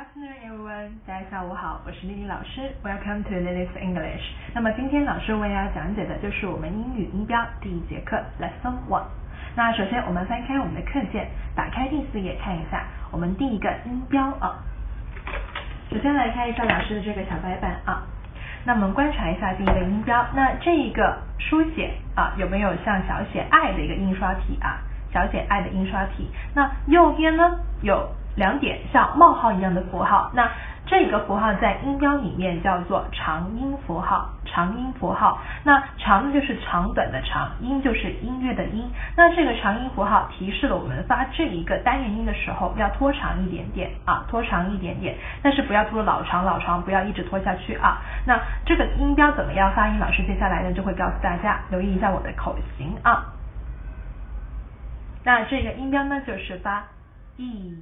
afternoon, everyone. 大家下午好，我是丽丽老师。Welcome to Lily's English. 那么今天老师为大家讲解的就是我们英语音标第一节课 Lesson One。那首先我们翻开我们的课件，打开第四页看一下我们第一个音标啊。首先来看一下老师的这个小白板啊。那我们观察一下第一个音标，那这一个书写啊有没有像小写 I 的一个印刷体啊？小写 I 的印刷体。那右边呢有。两点像冒号一样的符号，那这个符号在音标里面叫做长音符号，长音符号。那长就是长短的长，音就是音乐的音。那这个长音符号提示了我们发这一个单元音的时候要拖长一点点啊，拖长一点点，但是不要拖老长老长，不要一直拖下去啊。那这个音标怎么样发音？老师接下来呢就会告诉大家，留意一下我的口型啊。那这个音标呢就是发 e。